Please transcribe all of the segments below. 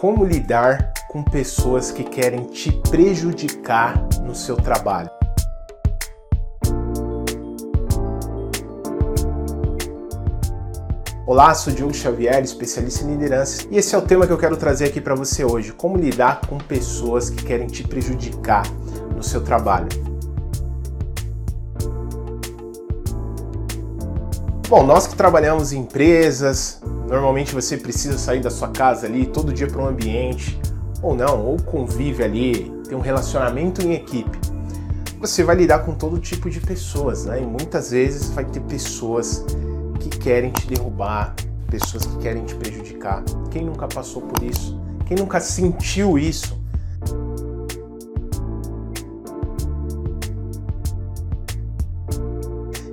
como lidar com pessoas que querem te prejudicar no seu trabalho. Olá, sou Diogo Xavier, especialista em liderança, e esse é o tema que eu quero trazer aqui para você hoje: como lidar com pessoas que querem te prejudicar no seu trabalho. Bom, nós que trabalhamos em empresas, normalmente você precisa sair da sua casa ali todo dia para um ambiente, ou não, ou convive ali, tem um relacionamento em equipe. Você vai lidar com todo tipo de pessoas, né? E muitas vezes vai ter pessoas que querem te derrubar, pessoas que querem te prejudicar. Quem nunca passou por isso? Quem nunca sentiu isso?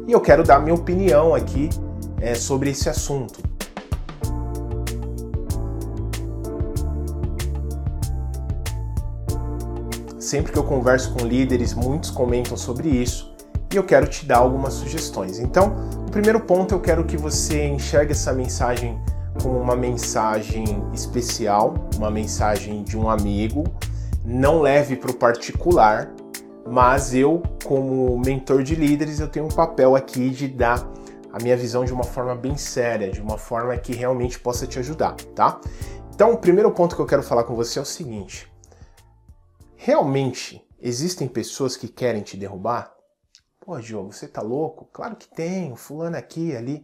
E eu quero dar minha opinião aqui é, sobre esse assunto. Sempre que eu converso com líderes, muitos comentam sobre isso e eu quero te dar algumas sugestões. Então, o primeiro ponto eu quero que você enxergue essa mensagem como uma mensagem especial, uma mensagem de um amigo. Não leve para o particular, mas eu, como mentor de líderes, eu tenho um papel aqui de dar a minha visão de uma forma bem séria, de uma forma que realmente possa te ajudar, tá? Então, o primeiro ponto que eu quero falar com você é o seguinte: realmente existem pessoas que querem te derrubar? Pô, Diogo, você tá louco? Claro que tem, fulano aqui, ali.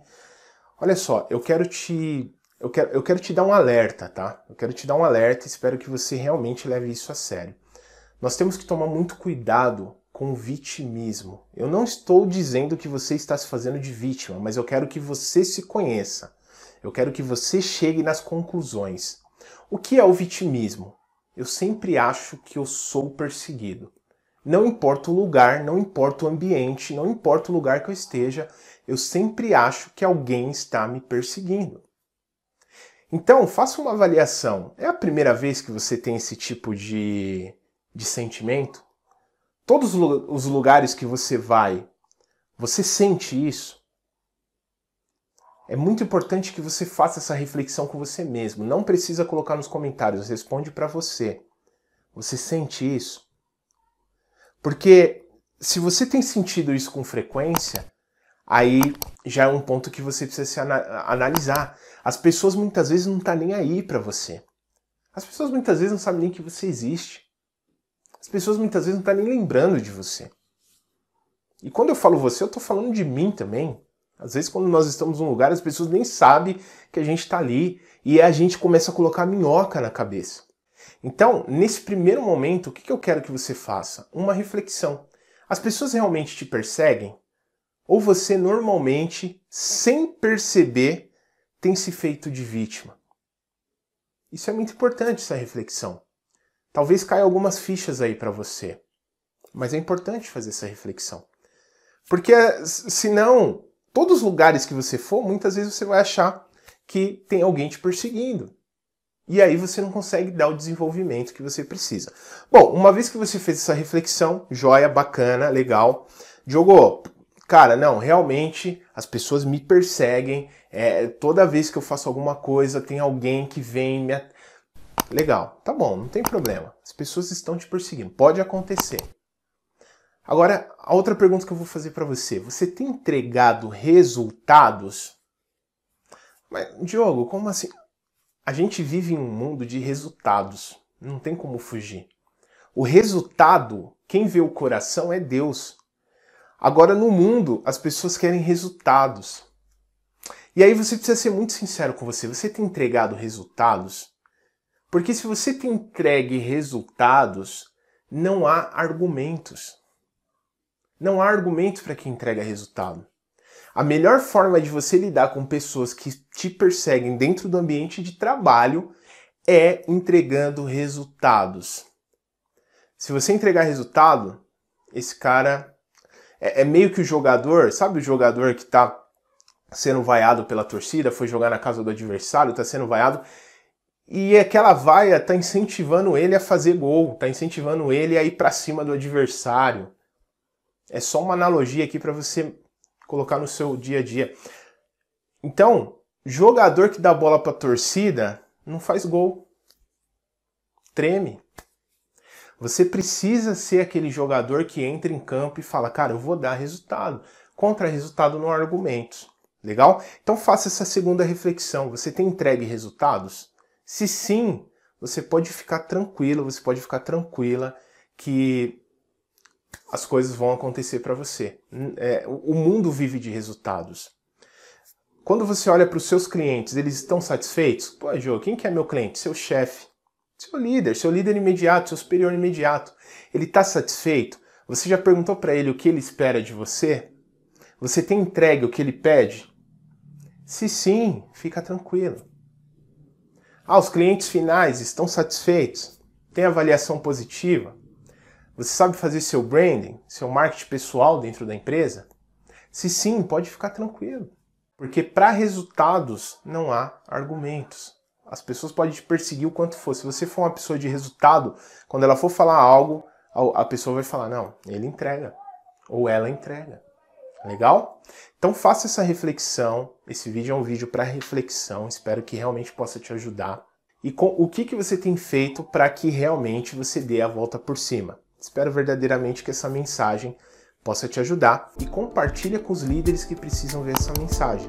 Olha só, eu quero te eu quero, eu quero te dar um alerta, tá? Eu quero te dar um alerta e espero que você realmente leve isso a sério. Nós temos que tomar muito cuidado com o vitimismo. Eu não estou dizendo que você está se fazendo de vítima, mas eu quero que você se conheça. Eu quero que você chegue nas conclusões. O que é o vitimismo? Eu sempre acho que eu sou perseguido. Não importa o lugar, não importa o ambiente, não importa o lugar que eu esteja, eu sempre acho que alguém está me perseguindo. Então, faça uma avaliação. É a primeira vez que você tem esse tipo de de sentimento, todos os lugares que você vai, você sente isso. É muito importante que você faça essa reflexão com você mesmo. Não precisa colocar nos comentários, responde para você. Você sente isso? Porque se você tem sentido isso com frequência, aí já é um ponto que você precisa se analisar. As pessoas muitas vezes não estão tá nem aí para você. As pessoas muitas vezes não sabem nem que você existe. As pessoas muitas vezes não estão tá nem lembrando de você. E quando eu falo você, eu estou falando de mim também. Às vezes, quando nós estamos num lugar, as pessoas nem sabem que a gente está ali e a gente começa a colocar minhoca na cabeça. Então, nesse primeiro momento, o que eu quero que você faça? Uma reflexão. As pessoas realmente te perseguem? Ou você normalmente, sem perceber, tem se feito de vítima? Isso é muito importante, essa reflexão. Talvez caia algumas fichas aí para você. Mas é importante fazer essa reflexão. Porque senão, todos os lugares que você for, muitas vezes você vai achar que tem alguém te perseguindo. E aí você não consegue dar o desenvolvimento que você precisa. Bom, uma vez que você fez essa reflexão, joia, bacana, legal. Diogo, cara, não, realmente as pessoas me perseguem. É, toda vez que eu faço alguma coisa, tem alguém que vem me, Legal, tá bom, não tem problema. As pessoas estão te perseguindo, pode acontecer. Agora, a outra pergunta que eu vou fazer para você: você tem entregado resultados? Mas, Diogo, como assim? A gente vive em um mundo de resultados, não tem como fugir. O resultado, quem vê o coração é Deus. Agora, no mundo, as pessoas querem resultados. E aí você precisa ser muito sincero com você. Você tem entregado resultados? Porque se você te entregue resultados, não há argumentos. Não há argumentos para quem entrega resultado. A melhor forma de você lidar com pessoas que te perseguem dentro do ambiente de trabalho é entregando resultados. Se você entregar resultado, esse cara é, é meio que o jogador, sabe o jogador que está sendo vaiado pela torcida, foi jogar na casa do adversário, está sendo vaiado, e aquela vaia está incentivando ele a fazer gol, está incentivando ele a ir para cima do adversário. É só uma analogia aqui para você colocar no seu dia a dia. Então, jogador que dá bola para torcida não faz gol. treme. Você precisa ser aquele jogador que entra em campo e fala, cara, eu vou dar resultado. Contra resultado não há argumentos. Legal? Então faça essa segunda reflexão. Você tem entregue resultados? Se sim, você pode ficar tranquilo, você pode ficar tranquila que as coisas vão acontecer para você. É, o mundo vive de resultados. Quando você olha para os seus clientes, eles estão satisfeitos? Pô, Joe, quem que é meu cliente? Seu chefe. Seu líder, seu líder imediato, seu superior imediato. Ele está satisfeito? Você já perguntou para ele o que ele espera de você? Você tem entregue o que ele pede? Se sim, fica tranquilo. Ah, os clientes finais estão satisfeitos? Tem avaliação positiva? Você sabe fazer seu branding, seu marketing pessoal dentro da empresa? Se sim, pode ficar tranquilo. Porque para resultados não há argumentos. As pessoas podem te perseguir o quanto for. Se você for uma pessoa de resultado, quando ela for falar algo, a pessoa vai falar: não, ele entrega. Ou ela entrega. Legal? Então faça essa reflexão. Esse vídeo é um vídeo para reflexão. Espero que realmente possa te ajudar. E com, o que, que você tem feito para que realmente você dê a volta por cima? Espero verdadeiramente que essa mensagem possa te ajudar e compartilha com os líderes que precisam ver essa mensagem.